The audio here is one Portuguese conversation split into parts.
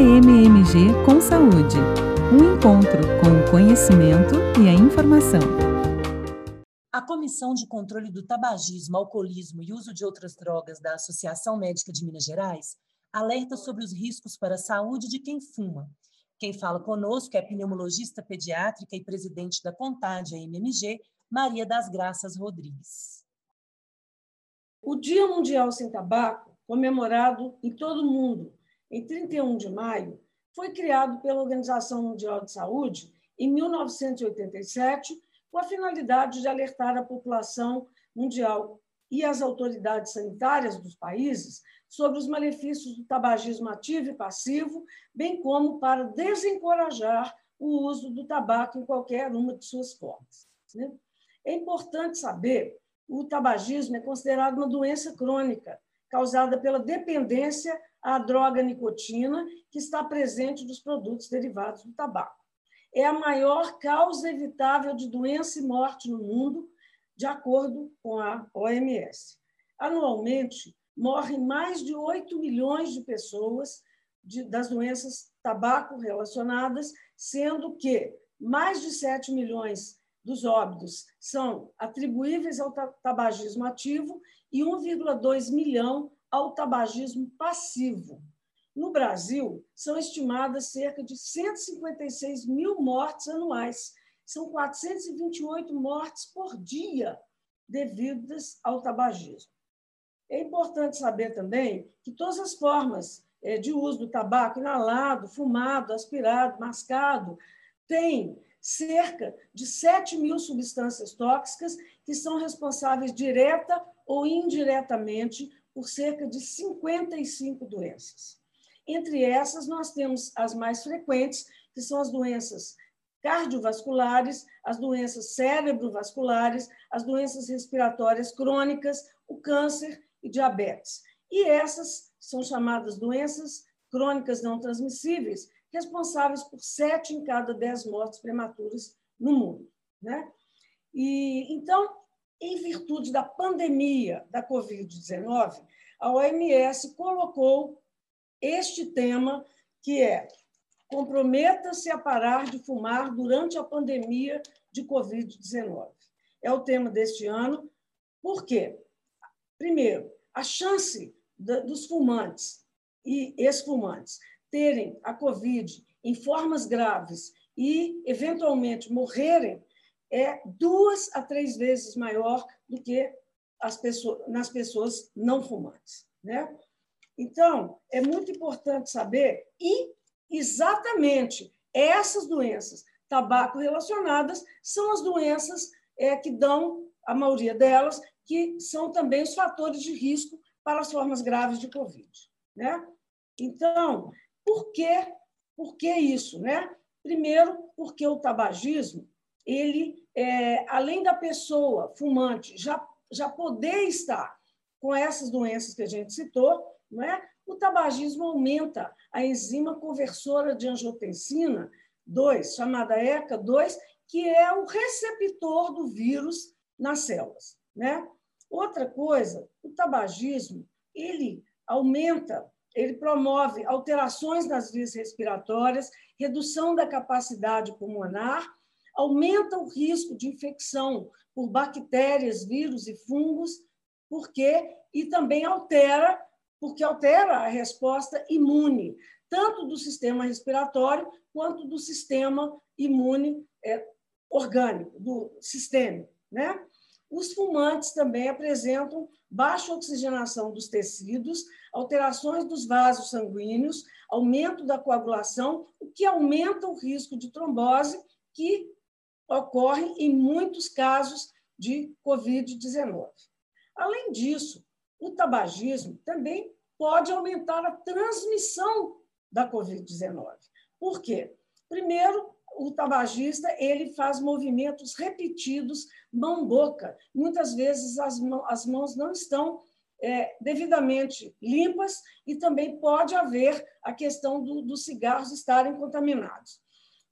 AMMG com Saúde. Um encontro com o conhecimento e a informação. A Comissão de Controle do Tabagismo, Alcoolismo e Uso de Outras Drogas da Associação Médica de Minas Gerais alerta sobre os riscos para a saúde de quem fuma. Quem fala conosco é a pneumologista pediátrica e presidente da CONTAD, a MMG, Maria das Graças Rodrigues. O Dia Mundial Sem Tabaco, comemorado em todo o mundo em 31 de maio, foi criado pela Organização Mundial de Saúde em 1987, com a finalidade de alertar a população mundial e as autoridades sanitárias dos países sobre os malefícios do tabagismo ativo e passivo, bem como para desencorajar o uso do tabaco em qualquer uma de suas formas. Né? É importante saber o tabagismo é considerado uma doença crônica causada pela dependência à droga nicotina que está presente nos produtos derivados do tabaco. É a maior causa evitável de doença e morte no mundo, de acordo com a OMS. Anualmente, morrem mais de 8 milhões de pessoas de, das doenças tabaco relacionadas, sendo que mais de 7 milhões dos óbitos são atribuíveis ao tabagismo ativo e 1,2 milhão ao tabagismo passivo. No Brasil, são estimadas cerca de 156 mil mortes anuais. São 428 mortes por dia devidas ao tabagismo. É importante saber também que todas as formas eh, de uso do tabaco, inalado, fumado, aspirado, mascado, têm cerca de 7 mil substâncias tóxicas que são responsáveis direta ou indiretamente por cerca de 55 doenças. Entre essas, nós temos as mais frequentes, que são as doenças cardiovasculares, as doenças cerebrovasculares, as doenças respiratórias crônicas, o câncer e diabetes. E essas são chamadas doenças crônicas não transmissíveis, responsáveis por sete em cada dez mortes prematuras no mundo. Né? E, então, em virtude da pandemia da Covid-19, a OMS colocou este tema, que é comprometa-se a parar de fumar durante a pandemia de Covid-19. É o tema deste ano. Por quê? Primeiro, a chance dos fumantes e ex-fumantes terem a Covid em formas graves e, eventualmente, morrerem é duas a três vezes maior do que as pessoas, nas pessoas não fumantes. Né? Então, é muito importante saber, e exatamente essas doenças tabaco relacionadas são as doenças é, que dão, a maioria delas, que são também os fatores de risco para as formas graves de Covid. Né? Então, por que, por que isso? Né? Primeiro, porque o tabagismo, ele, é, além da pessoa fumante já, já poder estar com essas doenças que a gente citou, não é? o tabagismo aumenta a enzima conversora de angiotensina 2, chamada ECA2, que é o receptor do vírus nas células. Né? Outra coisa, o tabagismo ele aumenta ele promove alterações nas vias respiratórias, redução da capacidade pulmonar, aumenta o risco de infecção por bactérias, vírus e fungos, porque e também altera, porque altera a resposta imune, tanto do sistema respiratório quanto do sistema imune é, orgânico, do sistema, né? Os fumantes também apresentam baixa oxigenação dos tecidos, alterações dos vasos sanguíneos, aumento da coagulação, o que aumenta o risco de trombose, que ocorre em muitos casos de Covid-19. Além disso, o tabagismo também pode aumentar a transmissão da Covid-19. Por quê? Primeiro, o tabagista ele faz movimentos repetidos mão-boca. Muitas vezes as, mãos, as mãos não estão é, devidamente limpas e também pode haver a questão do, dos cigarros estarem contaminados.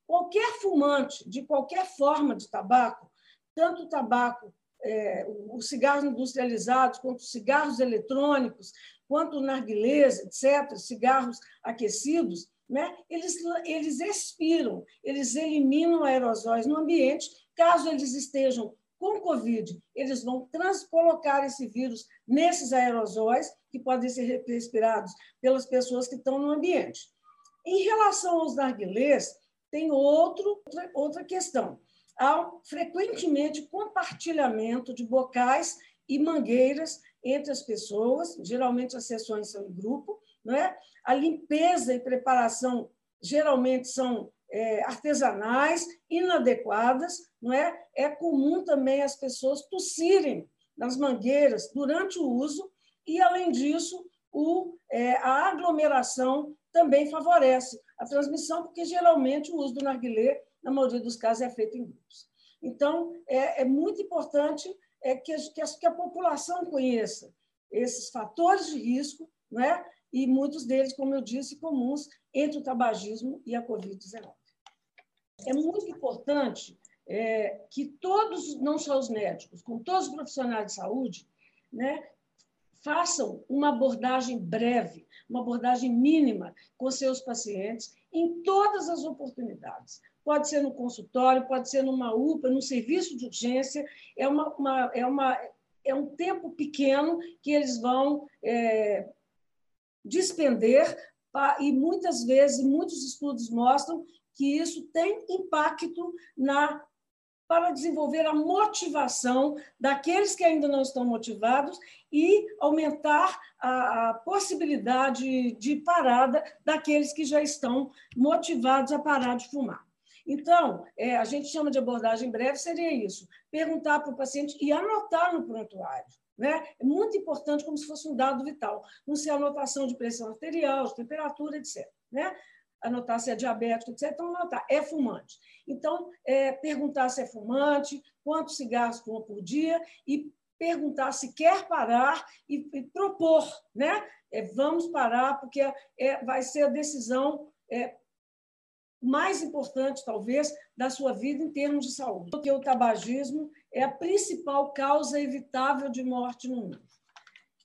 Qualquer fumante de qualquer forma de tabaco, tanto o tabaco, é, os cigarros industrializados, quanto os cigarros eletrônicos, quanto narguilés, etc., cigarros aquecidos, né, eles, eles expiram, eles eliminam aerosóis no ambiente. Caso eles estejam com Covid, eles vão transcolocar esse vírus nesses aerosóis, que podem ser respirados pelas pessoas que estão no ambiente. Em relação aos narguilés, tem outro, outra questão. Há frequentemente compartilhamento de bocais e mangueiras entre as pessoas, geralmente as sessões são em grupo, é? A limpeza e preparação geralmente são é, artesanais, inadequadas, não é? É comum também as pessoas tossirem nas mangueiras durante o uso e, além disso, o, é, a aglomeração também favorece a transmissão, porque geralmente o uso do narguilé, na maioria dos casos, é feito em grupos. Então, é, é muito importante é, que, que, a, que a população conheça esses fatores de risco, não é? E muitos deles, como eu disse, comuns entre o tabagismo e a Covid-19. É muito importante é, que todos, não só os médicos, com todos os profissionais de saúde, né, façam uma abordagem breve, uma abordagem mínima com seus pacientes em todas as oportunidades. Pode ser no consultório, pode ser numa UPA, num serviço de urgência, é, uma, uma é, uma, é um tempo pequeno que eles vão é, despender, e muitas vezes, muitos estudos mostram que isso tem impacto na para desenvolver a motivação daqueles que ainda não estão motivados e aumentar a, a, possibilidade de parada daqueles que já estão motivados a parar de fumar. Então, é, a gente chama de abordagem breve, seria isso: perguntar para o paciente e anotar no prontuário. Né? É muito importante, como se fosse um dado vital, não ser anotação de pressão arterial, de temperatura, etc. Né? Anotar se é diabético, etc. Então, anotar, é fumante. Então, é, perguntar se é fumante, quantos cigarros fuma por dia e perguntar se quer parar e, e propor, né? É, vamos parar, porque é, vai ser a decisão é, mais importante, talvez, da sua vida em termos de saúde. Porque o tabagismo é a principal causa evitável de morte no mundo.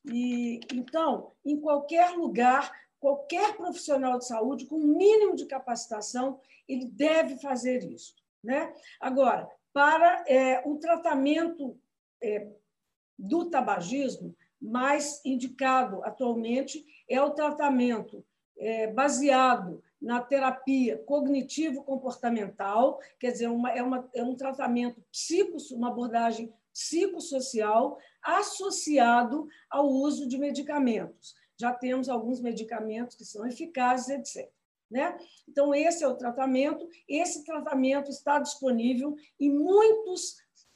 E, então, em qualquer lugar, qualquer profissional de saúde, com um mínimo de capacitação, ele deve fazer isso. Né? Agora, para é, o tratamento é, do tabagismo, mais indicado atualmente é o tratamento é, baseado na terapia cognitivo-comportamental, quer dizer, uma, é, uma, é um tratamento psico, uma abordagem psicossocial associado ao uso de medicamentos. Já temos alguns medicamentos que são eficazes, etc. Né? Então, esse é o tratamento. Esse tratamento está disponível em muitos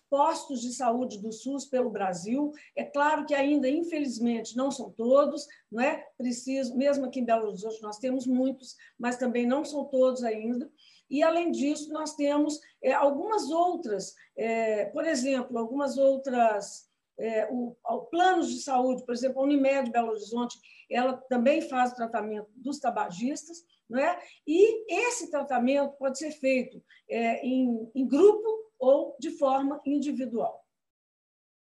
postos de saúde do SUS pelo Brasil. É claro que ainda, infelizmente, não são todos, não é? Preciso, mesmo aqui em Belo Horizonte nós temos muitos, mas também não são todos ainda. E, além disso, nós temos é, algumas outras, é, por exemplo, algumas outras é, o, o, planos de saúde, por exemplo, a Unimed Belo Horizonte, ela também faz o tratamento dos tabagistas, não é? e esse tratamento pode ser feito é, em, em grupo ou de forma individual.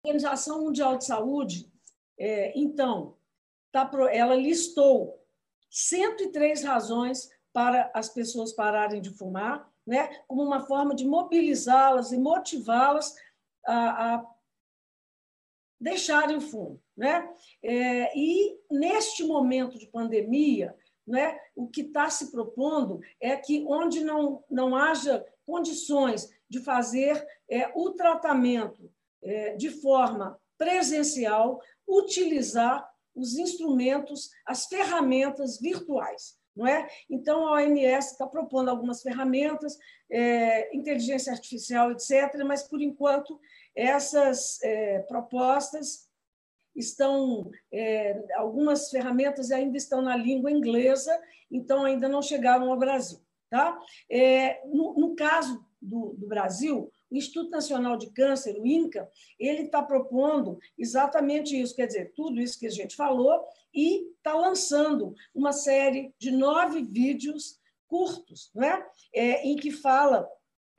A Organização Mundial de Saúde, é, então, tá, ela listou 103 razões para as pessoas pararem de fumar, né, como uma forma de mobilizá-las e motivá-las a, a deixarem o fumo. Né? É, e, neste momento de pandemia, né, o que está se propondo é que, onde não, não haja condições de fazer é, o tratamento é, de forma presencial, utilizar os instrumentos, as ferramentas virtuais. Não é? Então, a OMS está propondo algumas ferramentas, é, inteligência artificial, etc., mas, por enquanto, essas é, propostas estão, é, algumas ferramentas ainda estão na língua inglesa, então ainda não chegaram ao Brasil. Tá? É, no, no, caso do, do, Brasil, o Instituto Nacional de Câncer, o INCA, ele está propondo exatamente isso, quer dizer, tudo isso que a gente falou, e está lançando uma série de nove vídeos curtos, né? É, em que fala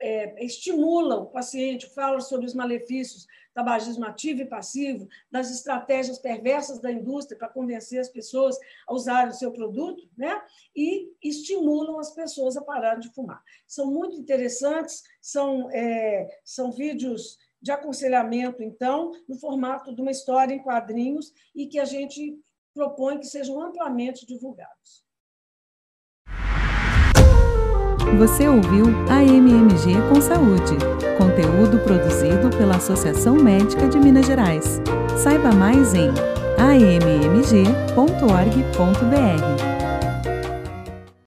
é, estimula o paciente, fala sobre os malefícios tabagismo ativo e passivo, das estratégias perversas da indústria para convencer as pessoas a usarem o seu produto, né? e estimulam as pessoas a pararem de fumar. São muito interessantes, são, é, são vídeos de aconselhamento, então, no formato de uma história em quadrinhos e que a gente propõe que sejam amplamente divulgados. Você ouviu a MMG com Saúde, conteúdo produzido pela Associação Médica de Minas Gerais. Saiba mais em ammg.org.br.